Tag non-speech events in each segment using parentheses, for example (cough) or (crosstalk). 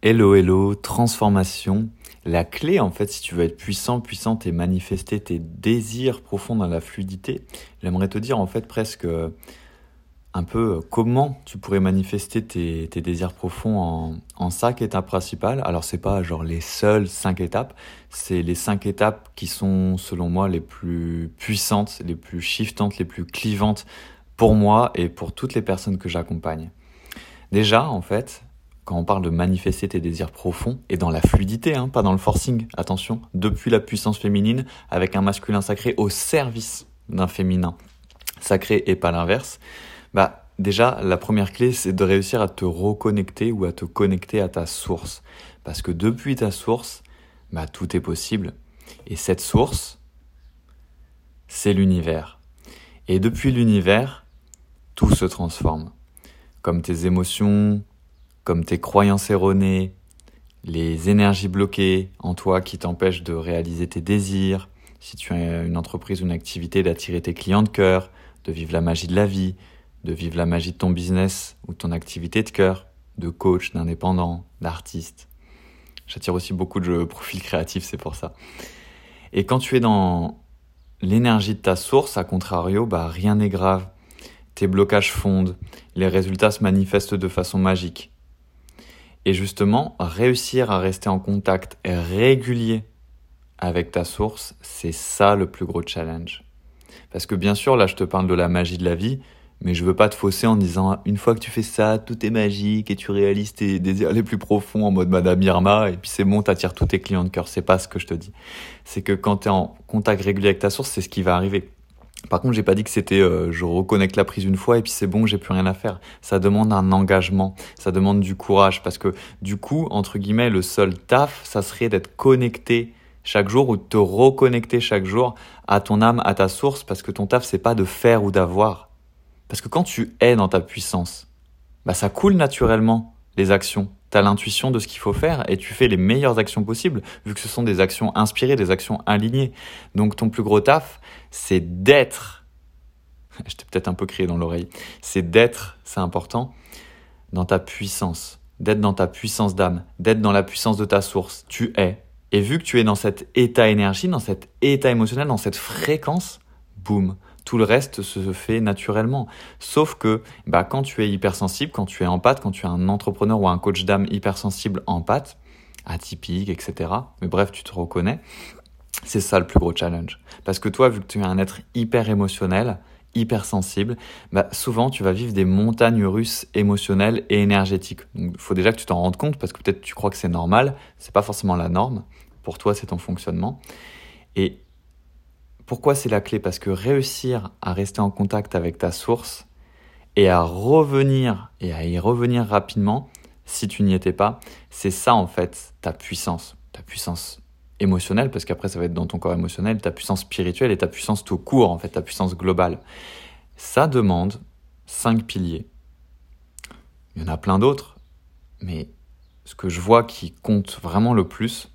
Hello, hello, transformation. La clé, en fait, si tu veux être puissant, puissante et manifester tes désirs profonds dans la fluidité, j'aimerais te dire, en fait, presque euh, un peu euh, comment tu pourrais manifester tes, désirs profonds en, en, cinq étapes principales. Alors, c'est pas genre les seules cinq étapes, c'est les cinq étapes qui sont, selon moi, les plus puissantes, les plus shiftantes, les plus clivantes pour moi et pour toutes les personnes que j'accompagne. Déjà, en fait, quand on parle de manifester tes désirs profonds, et dans la fluidité, hein, pas dans le forcing, attention, depuis la puissance féminine, avec un masculin sacré au service d'un féminin sacré et pas l'inverse, bah déjà, la première clé, c'est de réussir à te reconnecter ou à te connecter à ta source. Parce que depuis ta source, bah, tout est possible. Et cette source, c'est l'univers. Et depuis l'univers, tout se transforme. Comme tes émotions, comme tes croyances erronées, les énergies bloquées en toi qui t'empêchent de réaliser tes désirs, si tu as une entreprise ou une activité, d'attirer tes clients de cœur, de vivre la magie de la vie, de vivre la magie de ton business ou ton activité de cœur, de coach, d'indépendant, d'artiste. J'attire aussi beaucoup de profils créatifs, c'est pour ça. Et quand tu es dans l'énergie de ta source, à contrario, bah, rien n'est grave. Tes blocages fondent, les résultats se manifestent de façon magique. Et justement, réussir à rester en contact régulier avec ta source, c'est ça le plus gros challenge. Parce que bien sûr, là, je te parle de la magie de la vie, mais je veux pas te fausser en disant une fois que tu fais ça, tout est magique et tu réalises tes désirs les plus profonds en mode Madame Irma et puis c'est bon, t'attires tous tes clients de cœur. C'est pas ce que je te dis. C'est que quand tu es en contact régulier avec ta source, c'est ce qui va arriver. Par contre, j'ai pas dit que c'était euh, je reconnecte la prise une fois et puis c'est bon, j'ai plus rien à faire. Ça demande un engagement, ça demande du courage parce que du coup, entre guillemets, le seul taf, ça serait d'être connecté chaque jour ou de te reconnecter chaque jour à ton âme, à ta source parce que ton taf c'est pas de faire ou d'avoir. Parce que quand tu es dans ta puissance, bah ça coule naturellement les actions tu as l'intuition de ce qu'il faut faire et tu fais les meilleures actions possibles, vu que ce sont des actions inspirées, des actions alignées. Donc ton plus gros taf, c'est d'être, (laughs) je t'ai peut-être un peu crié dans l'oreille, c'est d'être, c'est important, dans ta puissance, d'être dans ta puissance d'âme, d'être dans la puissance de ta source. Tu es. Et vu que tu es dans cet état énergie, dans cet état émotionnel, dans cette fréquence, boum, tout le reste se fait naturellement. Sauf que bah, quand tu es hypersensible, quand tu es en pâte, quand tu es un entrepreneur ou un coach d'âme hypersensible en pâte, atypique, etc. Mais bref, tu te reconnais. C'est ça le plus gros challenge. Parce que toi, vu que tu es un être hyper émotionnel, hypersensible, bah souvent tu vas vivre des montagnes russes émotionnelles et énergétiques. il faut déjà que tu t'en rendes compte parce que peut-être tu crois que c'est normal, c'est pas forcément la norme. Pour toi, c'est ton fonctionnement. Et pourquoi c'est la clé? Parce que réussir à rester en contact avec ta source et à revenir et à y revenir rapidement, si tu n'y étais pas, c'est ça en fait ta puissance, ta puissance émotionnelle, parce qu'après ça va être dans ton corps émotionnel, ta puissance spirituelle et ta puissance tout court, en fait, ta puissance globale. Ça demande cinq piliers. Il y en a plein d'autres, mais ce que je vois qui compte vraiment le plus,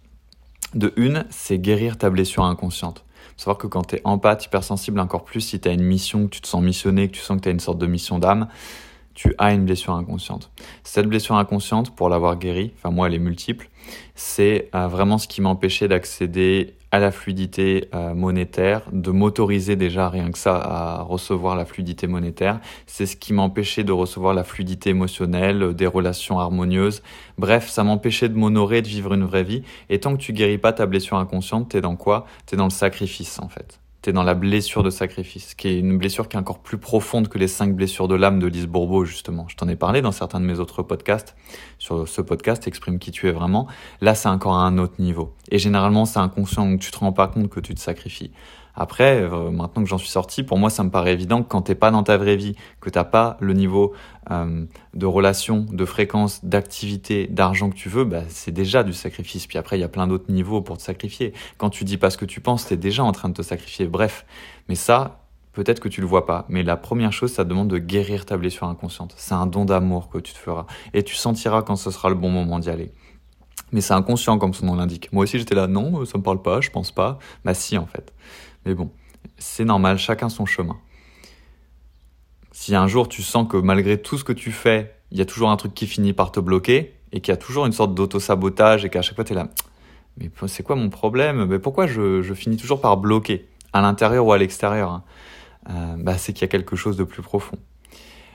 de une, c'est guérir ta blessure inconsciente savoir que quand tu es empathe, hypersensible, encore plus si tu as une mission, que tu te sens missionné, que tu sens que tu as une sorte de mission d'âme, tu as une blessure inconsciente. Cette blessure inconsciente, pour l'avoir guérie, enfin moi elle est multiple, c'est euh, vraiment ce qui m'empêchait d'accéder à la fluidité euh, monétaire, de m'autoriser déjà rien que ça à recevoir la fluidité monétaire. C'est ce qui m'empêchait de recevoir la fluidité émotionnelle, des relations harmonieuses. Bref, ça m'empêchait de m'honorer, de vivre une vraie vie. Et tant que tu guéris pas ta blessure inconsciente, t'es dans quoi? T'es dans le sacrifice en fait tu dans la blessure de sacrifice, qui est une blessure qui est encore plus profonde que les cinq blessures de l'âme de Lise Bourbeau, justement. Je t'en ai parlé dans certains de mes autres podcasts. Sur ce podcast, Exprime qui tu es vraiment. Là, c'est encore à un autre niveau. Et généralement, c'est inconscient, donc tu te rends pas compte que tu te sacrifies. Après, euh, maintenant que j'en suis sorti, pour moi, ça me paraît évident que quand t'es pas dans ta vraie vie, que t'as pas le niveau euh, de relation, de fréquence, d'activité, d'argent que tu veux, bah, c'est déjà du sacrifice. Puis après, il y a plein d'autres niveaux pour te sacrifier. Quand tu dis pas ce que tu penses, t'es déjà en train de te sacrifier. Bref, mais ça, peut-être que tu le vois pas. Mais la première chose, ça demande de guérir ta blessure inconsciente. C'est un don d'amour que tu te feras, et tu sentiras quand ce sera le bon moment d'y aller. Mais c'est inconscient comme son nom l'indique. Moi aussi j'étais là, non, ça me parle pas, je pense pas. Bah si en fait. Mais bon, c'est normal, chacun son chemin. Si un jour tu sens que malgré tout ce que tu fais, il y a toujours un truc qui finit par te bloquer, et qu'il y a toujours une sorte d'auto-sabotage et qu'à chaque fois tu es là, mais c'est quoi mon problème? Mais pourquoi je, finis toujours par bloquer, à l'intérieur ou à l'extérieur hein euh, bah, C'est qu'il y a quelque chose de plus profond.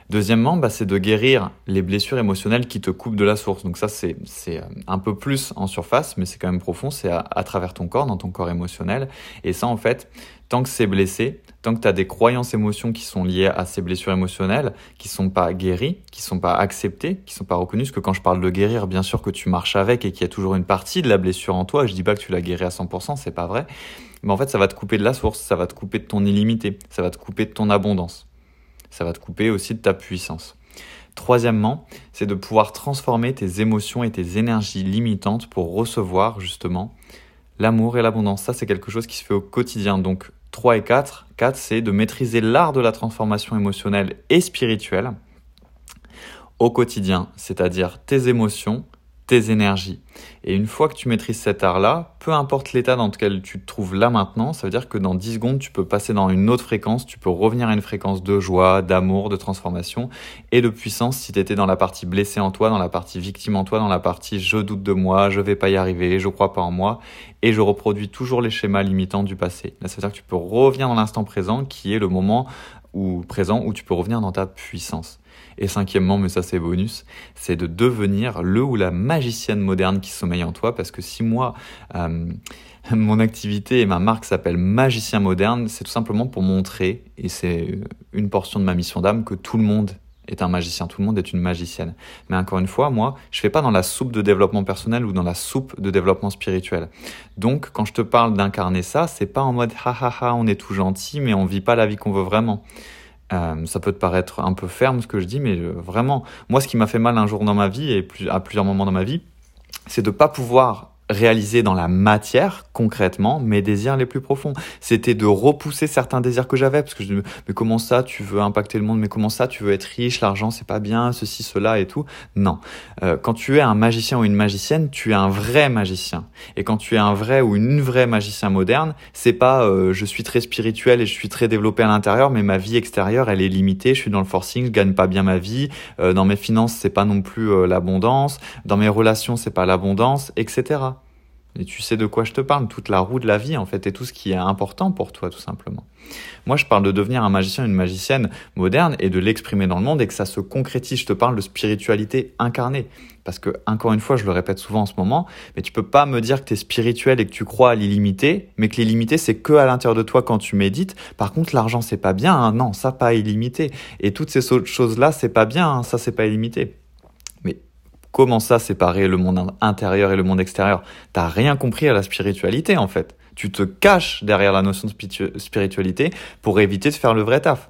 Deuxièmement, bah, c'est de guérir les blessures émotionnelles qui te coupent de la source. Donc ça, c'est euh, un peu plus en surface, mais c'est quand même profond. C'est à, travers ton corps, dans ton corps émotionnel. Et ça, en fait, tant que c'est blessé, tant que tu as des croyances émotions qui sont liées à ces blessures émotionnelles, qui sont pas guéries, qui sont pas acceptées, qui sont pas reconnues, parce que quand je parle de guérir, bien sûr que tu marches avec et qu'il y a toujours une partie de la blessure en toi. Je dis pas que tu l'as guéri à 100%, c'est pas vrai. Mais en fait, ça va te couper de la source, ça va te couper de ton illimité, ça va te couper de ton abondance ça va te couper aussi de ta puissance. Troisièmement, c'est de pouvoir transformer tes émotions et tes énergies limitantes pour recevoir justement l'amour et l'abondance. Ça, c'est quelque chose qui se fait au quotidien. Donc 3 et 4. 4, c'est de maîtriser l'art de la transformation émotionnelle et spirituelle au quotidien, c'est-à-dire tes émotions, tes énergies. Et une fois que tu maîtrises cet art-là, peu importe l'état dans lequel tu te trouves là maintenant, ça veut dire que dans 10 secondes, tu peux passer dans une autre fréquence, tu peux revenir à une fréquence de joie, d'amour, de transformation et de puissance si tu étais dans la partie blessée en toi, dans la partie victime en toi, dans la partie je doute de moi, je vais pas y arriver, je crois pas en moi et je reproduis toujours les schémas limitants du passé. Là, ça veut dire que tu peux revenir dans l'instant présent qui est le moment où présent où tu peux revenir dans ta puissance. Et cinquièmement, mais ça c'est bonus, c'est de devenir le ou la magicienne moderne qui sommeille en toi. Parce que si moi, euh, (laughs) mon activité et ma marque s'appelle Magicien moderne, c'est tout simplement pour montrer, et c'est une portion de ma mission d'âme, que tout le monde est un magicien, tout le monde est une magicienne. Mais encore une fois, moi, je fais pas dans la soupe de développement personnel ou dans la soupe de développement spirituel. Donc, quand je te parle d'incarner ça, c'est pas en mode ha ha ha, on est tout gentil, mais on vit pas la vie qu'on veut vraiment. Euh, ça peut te paraître un peu ferme ce que je dis, mais euh, vraiment, moi, ce qui m'a fait mal un jour dans ma vie et à plusieurs moments dans ma vie, c'est de pas pouvoir réaliser dans la matière concrètement mes désirs les plus profonds. C'était de repousser certains désirs que j'avais parce que je me mais comment ça tu veux impacter le monde? Mais comment ça tu veux être riche l'argent c'est pas bien ceci cela et tout? Non. Euh, quand tu es un magicien ou une magicienne tu es un vrai magicien. Et quand tu es un vrai ou une vraie magicien moderne c'est pas euh, je suis très spirituel et je suis très développé à l'intérieur mais ma vie extérieure elle est limitée je suis dans le forcing je gagne pas bien ma vie euh, dans mes finances c'est pas non plus l'abondance dans mes relations c'est pas l'abondance etc et tu sais de quoi je te parle, toute la roue de la vie en fait, et tout ce qui est important pour toi tout simplement. Moi je parle de devenir un magicien, une magicienne moderne et de l'exprimer dans le monde et que ça se concrétise. Je te parle de spiritualité incarnée. Parce que, encore une fois, je le répète souvent en ce moment, mais tu peux pas me dire que tu es spirituel et que tu crois à l'illimité, mais que l'illimité c'est que à l'intérieur de toi quand tu médites. Par contre, l'argent c'est pas bien, hein. non, ça pas illimité. Et toutes ces choses là c'est pas bien, hein. ça c'est pas illimité. Comment ça séparer le monde intérieur et le monde extérieur? T'as rien compris à la spiritualité en fait. Tu te caches derrière la notion de spiritualité pour éviter de faire le vrai taf.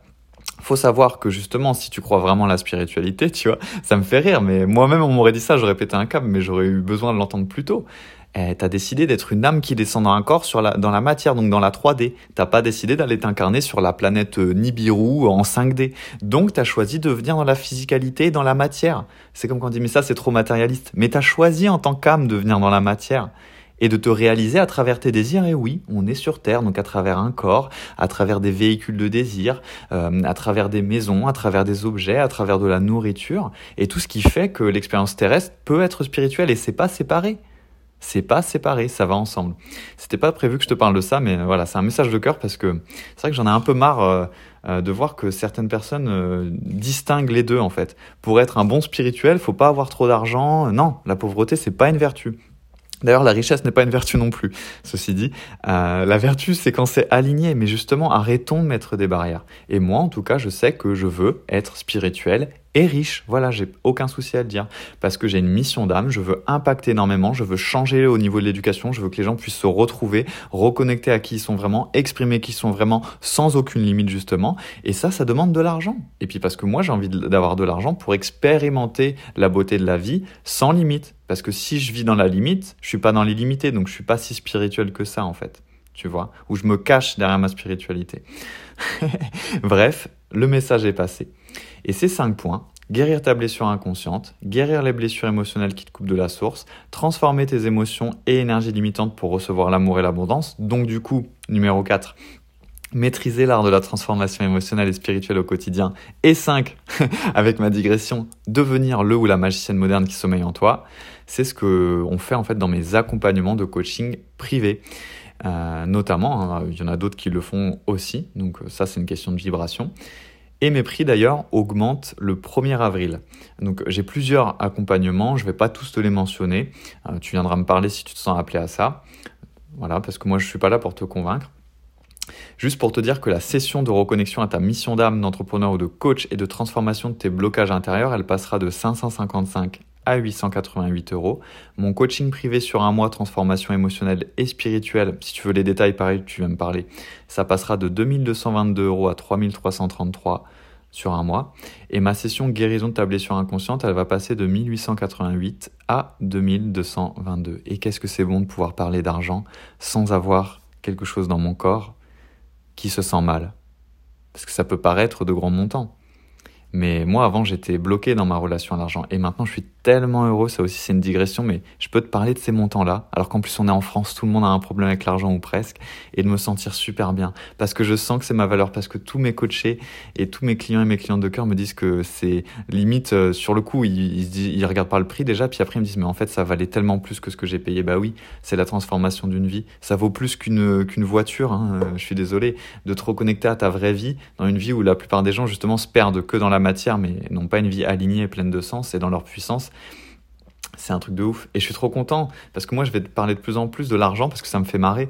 Faut savoir que justement, si tu crois vraiment à la spiritualité, (laughs) tu vois, ça me fait rire, mais moi-même on m'aurait dit ça, j'aurais pété un câble, mais j'aurais eu besoin de l'entendre plus tôt eh, t'as décidé d'être une âme qui descend dans un corps sur la, dans la matière, donc dans la 3D. T'as pas décidé d'aller t'incarner sur la planète euh, Nibiru en 5D. Donc t'as choisi de venir dans la physicalité, dans la matière. C'est comme quand on dit mais ça c'est trop matérialiste. Mais t'as choisi en tant qu'âme de venir dans la matière et de te réaliser à travers tes désirs. Et oui, on est sur Terre, donc à travers un corps, à travers des véhicules de désir, euh, à travers des maisons, à travers des objets, à travers de la nourriture, et tout ce qui fait que l'expérience terrestre peut être spirituelle et c'est pas séparé. C'est pas séparé, ça va ensemble. C'était pas prévu que je te parle de ça, mais voilà, c'est un message de cœur parce que c'est vrai que j'en ai un peu marre euh, euh, de voir que certaines personnes euh, distinguent les deux en fait. Pour être un bon spirituel, faut pas avoir trop d'argent. Non, la pauvreté c'est pas une vertu. D'ailleurs, la richesse n'est pas une vertu non plus. Ceci dit, la vertu, c'est quand c'est aligné. Mais justement, arrêtons de mettre des barrières. Et moi, en tout cas, je sais que je veux être spirituel et riche. Voilà, j'ai aucun souci à le dire. Parce que j'ai une mission d'âme, je veux impacter énormément, je veux changer au niveau de l'éducation, je veux que les gens puissent se retrouver, reconnecter à qui ils sont vraiment, exprimer qui ils sont vraiment, sans aucune limite justement. Et ça, ça demande de l'argent. Et puis parce que moi, j'ai envie d'avoir de l'argent pour expérimenter la beauté de la vie sans limite. Parce que si je vis dans la limite, je suis pas dans l'illimité, donc je suis pas si spirituel que ça en fait. Tu vois, où je me cache derrière ma spiritualité. (laughs) Bref, le message est passé. Et ces cinq points, guérir ta blessure inconsciente, guérir les blessures émotionnelles qui te coupent de la source, transformer tes émotions et énergies limitantes pour recevoir l'amour et l'abondance. Donc du coup, numéro 4, maîtriser l'art de la transformation émotionnelle et spirituelle au quotidien. Et 5, (laughs) avec ma digression, devenir le ou la magicienne moderne qui sommeille en toi. C'est ce que on fait en fait dans mes accompagnements de coaching privés. Euh, notamment, hein, il y en a d'autres qui le font aussi, donc ça c'est une question de vibration. Et mes prix d'ailleurs augmentent le 1er avril. Donc j'ai plusieurs accompagnements, je ne vais pas tous te les mentionner. Euh, tu viendras me parler si tu te sens appelé à ça. Voilà, parce que moi je ne suis pas là pour te convaincre. Juste pour te dire que la session de reconnexion à ta mission d'âme d'entrepreneur ou de coach et de transformation de tes blocages intérieurs, elle passera de 555 à 888 euros. Mon coaching privé sur un mois, transformation émotionnelle et spirituelle, si tu veux les détails, pareil, tu vas me parler, ça passera de 2222 euros à 3333 sur un mois. Et ma session guérison de ta blessure inconsciente, elle va passer de 1888 à 2222. Et qu'est-ce que c'est bon de pouvoir parler d'argent sans avoir quelque chose dans mon corps qui se sent mal? Parce que ça peut paraître de grands montants. Mais moi, avant, j'étais bloqué dans ma relation à l'argent. Et maintenant, je suis tellement heureux. Ça aussi, c'est une digression, mais je peux te parler de ces montants-là. Alors qu'en plus, on est en France, tout le monde a un problème avec l'argent ou presque. Et de me sentir super bien. Parce que je sens que c'est ma valeur. Parce que tous mes coachés et tous mes clients et mes clientes de cœur me disent que c'est limite, euh, sur le coup, ils, ils, regardent pas le prix déjà. Puis après, ils me disent, mais en fait, ça valait tellement plus que ce que j'ai payé. Bah oui, c'est la transformation d'une vie. Ça vaut plus qu'une qu'une voiture. Hein. Euh, je suis désolé. De te reconnecter à ta vraie vie dans une vie où la plupart des gens, justement, se perdent que dans la matière, mais n'ont pas une vie alignée et pleine de sens et dans leur puissance. C'est un truc de ouf. Et je suis trop content parce que moi, je vais te parler de plus en plus de l'argent parce que ça me fait marrer.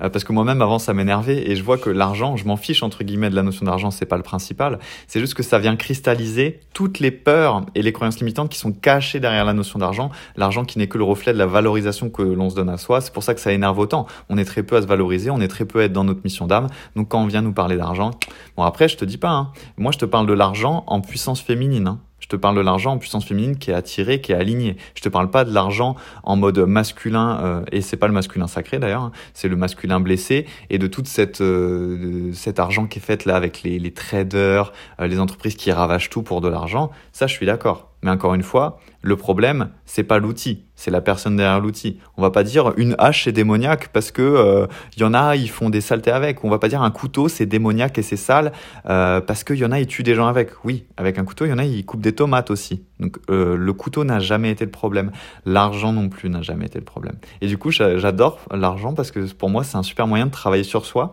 Euh, parce que moi-même, avant, ça m'énervait et je vois que l'argent, je m'en fiche entre guillemets de la notion d'argent, c'est pas le principal. C'est juste que ça vient cristalliser toutes les peurs et les croyances limitantes qui sont cachées derrière la notion d'argent. L'argent qui n'est que le reflet de la valorisation que l'on se donne à soi. C'est pour ça que ça énerve autant. On est très peu à se valoriser, on est très peu à être dans notre mission d'âme. Donc quand on vient nous parler d'argent, bon après, je te dis pas. Hein. Moi, je te parle de l'argent en puissance féminine. Hein. Je te parle de l'argent en puissance féminine qui est attiré, qui est aligné. Je te parle pas de l'argent en mode masculin euh, et c'est pas le masculin sacré d'ailleurs, hein. c'est le masculin blessé et de toute cette euh, cet argent qui est fait là avec les, les traders, euh, les entreprises qui ravagent tout pour de l'argent. Ça, je suis d'accord. Mais encore une fois, le problème, c'est pas l'outil, c'est la personne derrière l'outil. On va pas dire une hache c'est démoniaque parce que euh, y en a ils font des saletés avec. On va pas dire un couteau c'est démoniaque et c'est sale euh, parce qu'il y en a ils tuent des gens avec. Oui, avec un couteau, il y en a ils coupent des tomates aussi. Donc euh, le couteau n'a jamais été le problème. L'argent non plus n'a jamais été le problème. Et du coup, j'adore l'argent parce que pour moi c'est un super moyen de travailler sur soi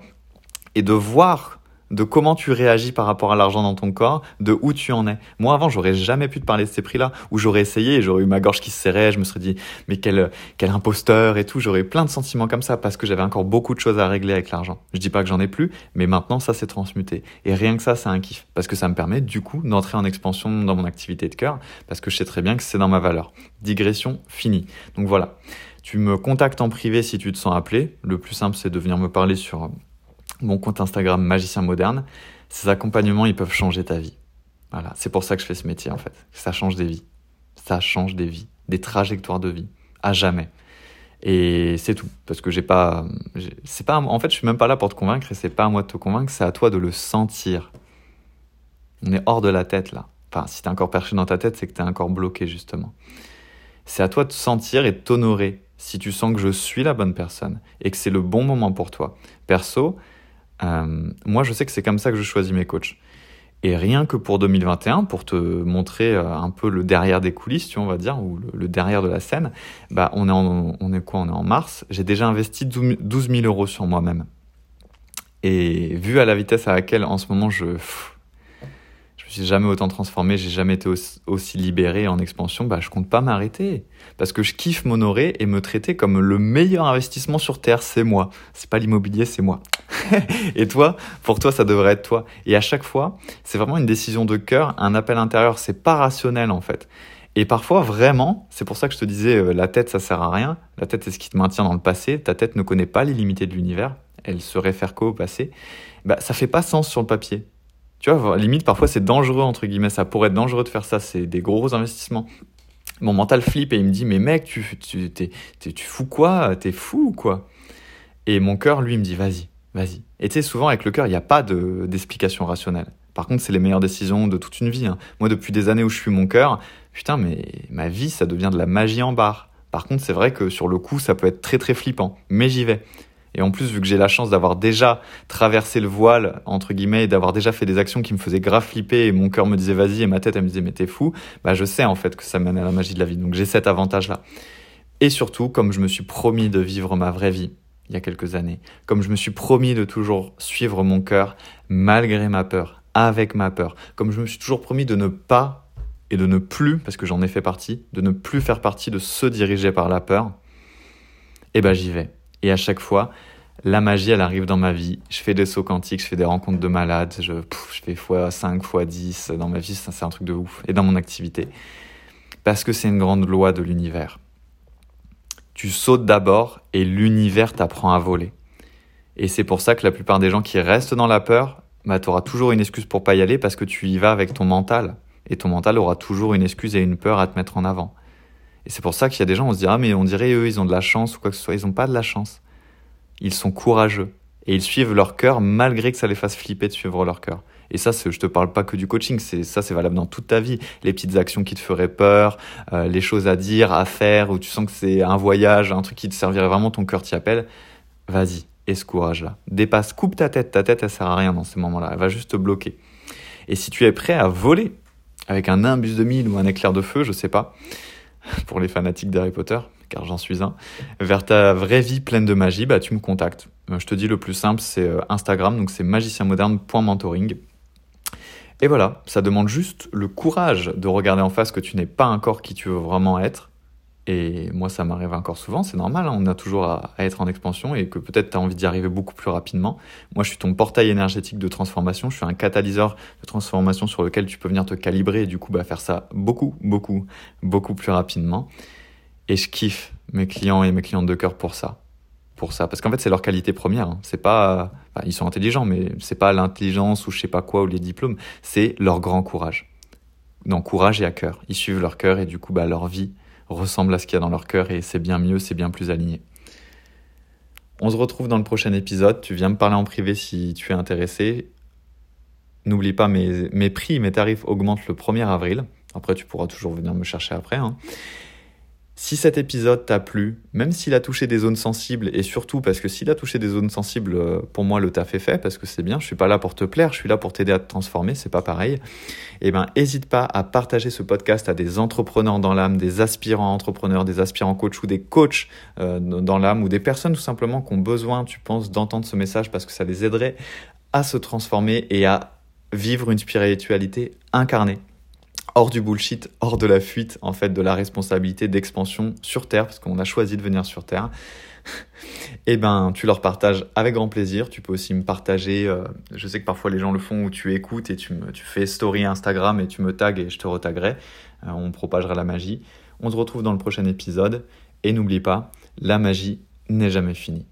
et de voir de comment tu réagis par rapport à l'argent dans ton corps, de où tu en es. Moi, avant, j'aurais jamais pu te parler de ces prix-là, où j'aurais essayé j'aurais eu ma gorge qui se serrait, je me serais dit, mais quel, quel imposteur et tout, j'aurais plein de sentiments comme ça parce que j'avais encore beaucoup de choses à régler avec l'argent. Je dis pas que j'en ai plus, mais maintenant, ça s'est transmuté. Et rien que ça, c'est un kiff. Parce que ça me permet, du coup, d'entrer en expansion dans mon activité de cœur, parce que je sais très bien que c'est dans ma valeur. Digression finie. Donc voilà. Tu me contactes en privé si tu te sens appelé. Le plus simple, c'est de venir me parler sur mon compte Instagram Magicien Moderne. Ces accompagnements, ils peuvent changer ta vie. Voilà, c'est pour ça que je fais ce métier en fait. Ça change des vies. Ça change des vies, des trajectoires de vie, à jamais. Et c'est tout, parce que j'ai pas, c'est pas, en fait, je suis même pas là pour te convaincre et c'est pas à moi de te convaincre, c'est à toi de le sentir. On est hors de la tête là. Enfin, si t'es encore perché dans ta tête, c'est que t'es encore bloqué justement. C'est à toi de sentir et de t'honorer si tu sens que je suis la bonne personne et que c'est le bon moment pour toi. Perso, euh, moi, je sais que c'est comme ça que je choisis mes coachs. Et rien que pour 2021, pour te montrer euh, un peu le derrière des coulisses, tu vois, on va dire, ou le, derrière de la scène, bah, on est en, on est quoi On est en mars. J'ai déjà investi 12 000 euros sur moi-même. Et vu à la vitesse à laquelle en ce moment je, je suis jamais autant transformé, j'ai jamais été aussi, libéré en expansion, bah je compte pas m'arrêter parce que je kiffe m'honorer et me traiter comme le meilleur investissement sur terre, c'est moi. C'est pas l'immobilier, c'est moi. (laughs) et toi, pour toi ça devrait être toi. Et à chaque fois, c'est vraiment une décision de cœur, un appel intérieur, c'est pas rationnel en fait. Et parfois, vraiment, c'est pour ça que je te disais, euh, la tête, ça sert à rien. La tête, c'est ce qui te maintient dans le passé. Ta tête ne connaît pas l'illimité de l'univers. Elle se réfère qu'au passé. Bah, ça fait pas sens sur le papier. Tu vois, limite, parfois, c'est dangereux, entre guillemets. Ça pourrait être dangereux de faire ça. C'est des gros investissements. Mon mental flippe et il me dit, mais mec, tu, tu, tu fous quoi? T'es fou ou quoi? Et mon cœur, lui, me dit, vas-y, vas-y. Et tu sais, souvent, avec le cœur, il n'y a pas d'explication rationnelle. Par contre, c'est les meilleures décisions de toute une vie. Hein. Moi, depuis des années où je suis mon cœur, putain, mais ma vie, ça devient de la magie en barre. Par contre, c'est vrai que sur le coup, ça peut être très très flippant. Mais j'y vais. Et en plus, vu que j'ai la chance d'avoir déjà traversé le voile, entre guillemets, et d'avoir déjà fait des actions qui me faisaient grave flipper, et mon cœur me disait vas-y, et ma tête, elle me disait mais t'es fou, bah je sais en fait que ça mène à la magie de la vie. Donc j'ai cet avantage-là. Et surtout, comme je me suis promis de vivre ma vraie vie il y a quelques années, comme je me suis promis de toujours suivre mon cœur, malgré ma peur, avec ma peur, comme je me suis toujours promis de ne pas et de ne plus, parce que j'en ai fait partie, de ne plus faire partie de ceux dirigés par la peur, eh ben j'y vais. Et à chaque fois, la magie, elle arrive dans ma vie. Je fais des sauts quantiques, je fais des rencontres de malades, je, fais x5, x10 dans ma vie, c'est un truc de ouf. Et dans mon activité. Parce que c'est une grande loi de l'univers. Tu sautes d'abord et l'univers t'apprend à voler. Et c'est pour ça que la plupart des gens qui restent dans la peur, bah, tu auras toujours une excuse pour pas y aller parce que tu y vas avec ton mental. Et ton mental aura toujours une excuse et une peur à te mettre en avant. Et c'est pour ça qu'il y a des gens, on se dit, ah, mais on dirait eux, ils ont de la chance ou quoi que ce soit. Ils n'ont pas de la chance. Ils sont courageux. Et ils suivent leur cœur malgré que ça les fasse flipper de suivre leur cœur. Et ça, je te parle pas que du coaching, c'est ça, c'est valable dans toute ta vie. Les petites actions qui te feraient peur, euh, les choses à dire, à faire, où tu sens que c'est un voyage, un truc qui te servirait vraiment, ton cœur t'y appelle. Vas-y, et ce courage-là. Dépasse, coupe ta tête. Ta tête, elle sert à rien dans ces moments-là. Elle va juste te bloquer. Et si tu es prêt à voler avec un nimbus de mille ou un éclair de feu, je sais pas, (laughs) pour les fanatiques d'Harry Potter, car j'en suis un, vers ta vraie vie pleine de magie, bah, tu me contactes. Euh, je te dis le plus simple, c'est euh, Instagram, donc c'est magicienmoderne.mentoring. Et voilà, ça demande juste le courage de regarder en face que tu n'es pas encore qui tu veux vraiment être, et moi, ça m'arrive encore souvent, c'est normal, hein. on a toujours à, être en expansion et que peut-être tu as envie d'y arriver beaucoup plus rapidement. Moi, je suis ton portail énergétique de transformation, je suis un catalyseur de transformation sur lequel tu peux venir te calibrer et du coup bah, faire ça beaucoup, beaucoup, beaucoup plus rapidement. Et je kiffe mes clients et mes clientes de cœur pour ça. Pour ça. Parce qu'en fait, c'est leur qualité première. Hein. C'est pas, ils sont intelligents, mais c'est pas l'intelligence ou je sais pas quoi ou les diplômes. C'est leur grand courage. Non, courage et à cœur. Ils suivent leur cœur et du coup, bah, leur vie ressemble à ce qu'il y a dans leur cœur et c'est bien mieux, c'est bien plus aligné. On se retrouve dans le prochain épisode. Tu viens me parler en privé si tu es intéressé. N'oublie pas, mes, mes prix, mes tarifs augmentent le 1er avril. Après, tu pourras toujours venir me chercher après. Hein. Si cet épisode t'a plu, même s'il a touché des zones sensibles, et surtout parce que s'il a touché des zones sensibles, euh, pour moi le taf est fait, parce que c'est bien, je suis pas là pour te plaire, je suis là pour t'aider à te transformer, c'est pas pareil. Eh ben, hésite pas à partager ce podcast à des entrepreneurs dans l'âme, des aspirants entrepreneurs, des aspirants coachs ou des coachs euh, dans l'âme, ou des personnes tout simplement qui ont besoin, tu penses, d'entendre ce message parce que ça les aiderait à se transformer et à vivre une spiritualité incarnée hors du bullshit, hors de la fuite, en fait, de la responsabilité d'expansion sur Terre, parce qu'on a choisi de venir sur Terre, (laughs) eh ben, tu leur partages avec grand plaisir. Tu peux aussi me partager, euh, je sais que parfois les gens le font où tu écoutes et tu, me, tu fais story Instagram et tu me tags et je te retaguerai. Euh, on propagera la magie. On se retrouve dans le prochain épisode. Et n'oublie pas, la magie n'est jamais finie.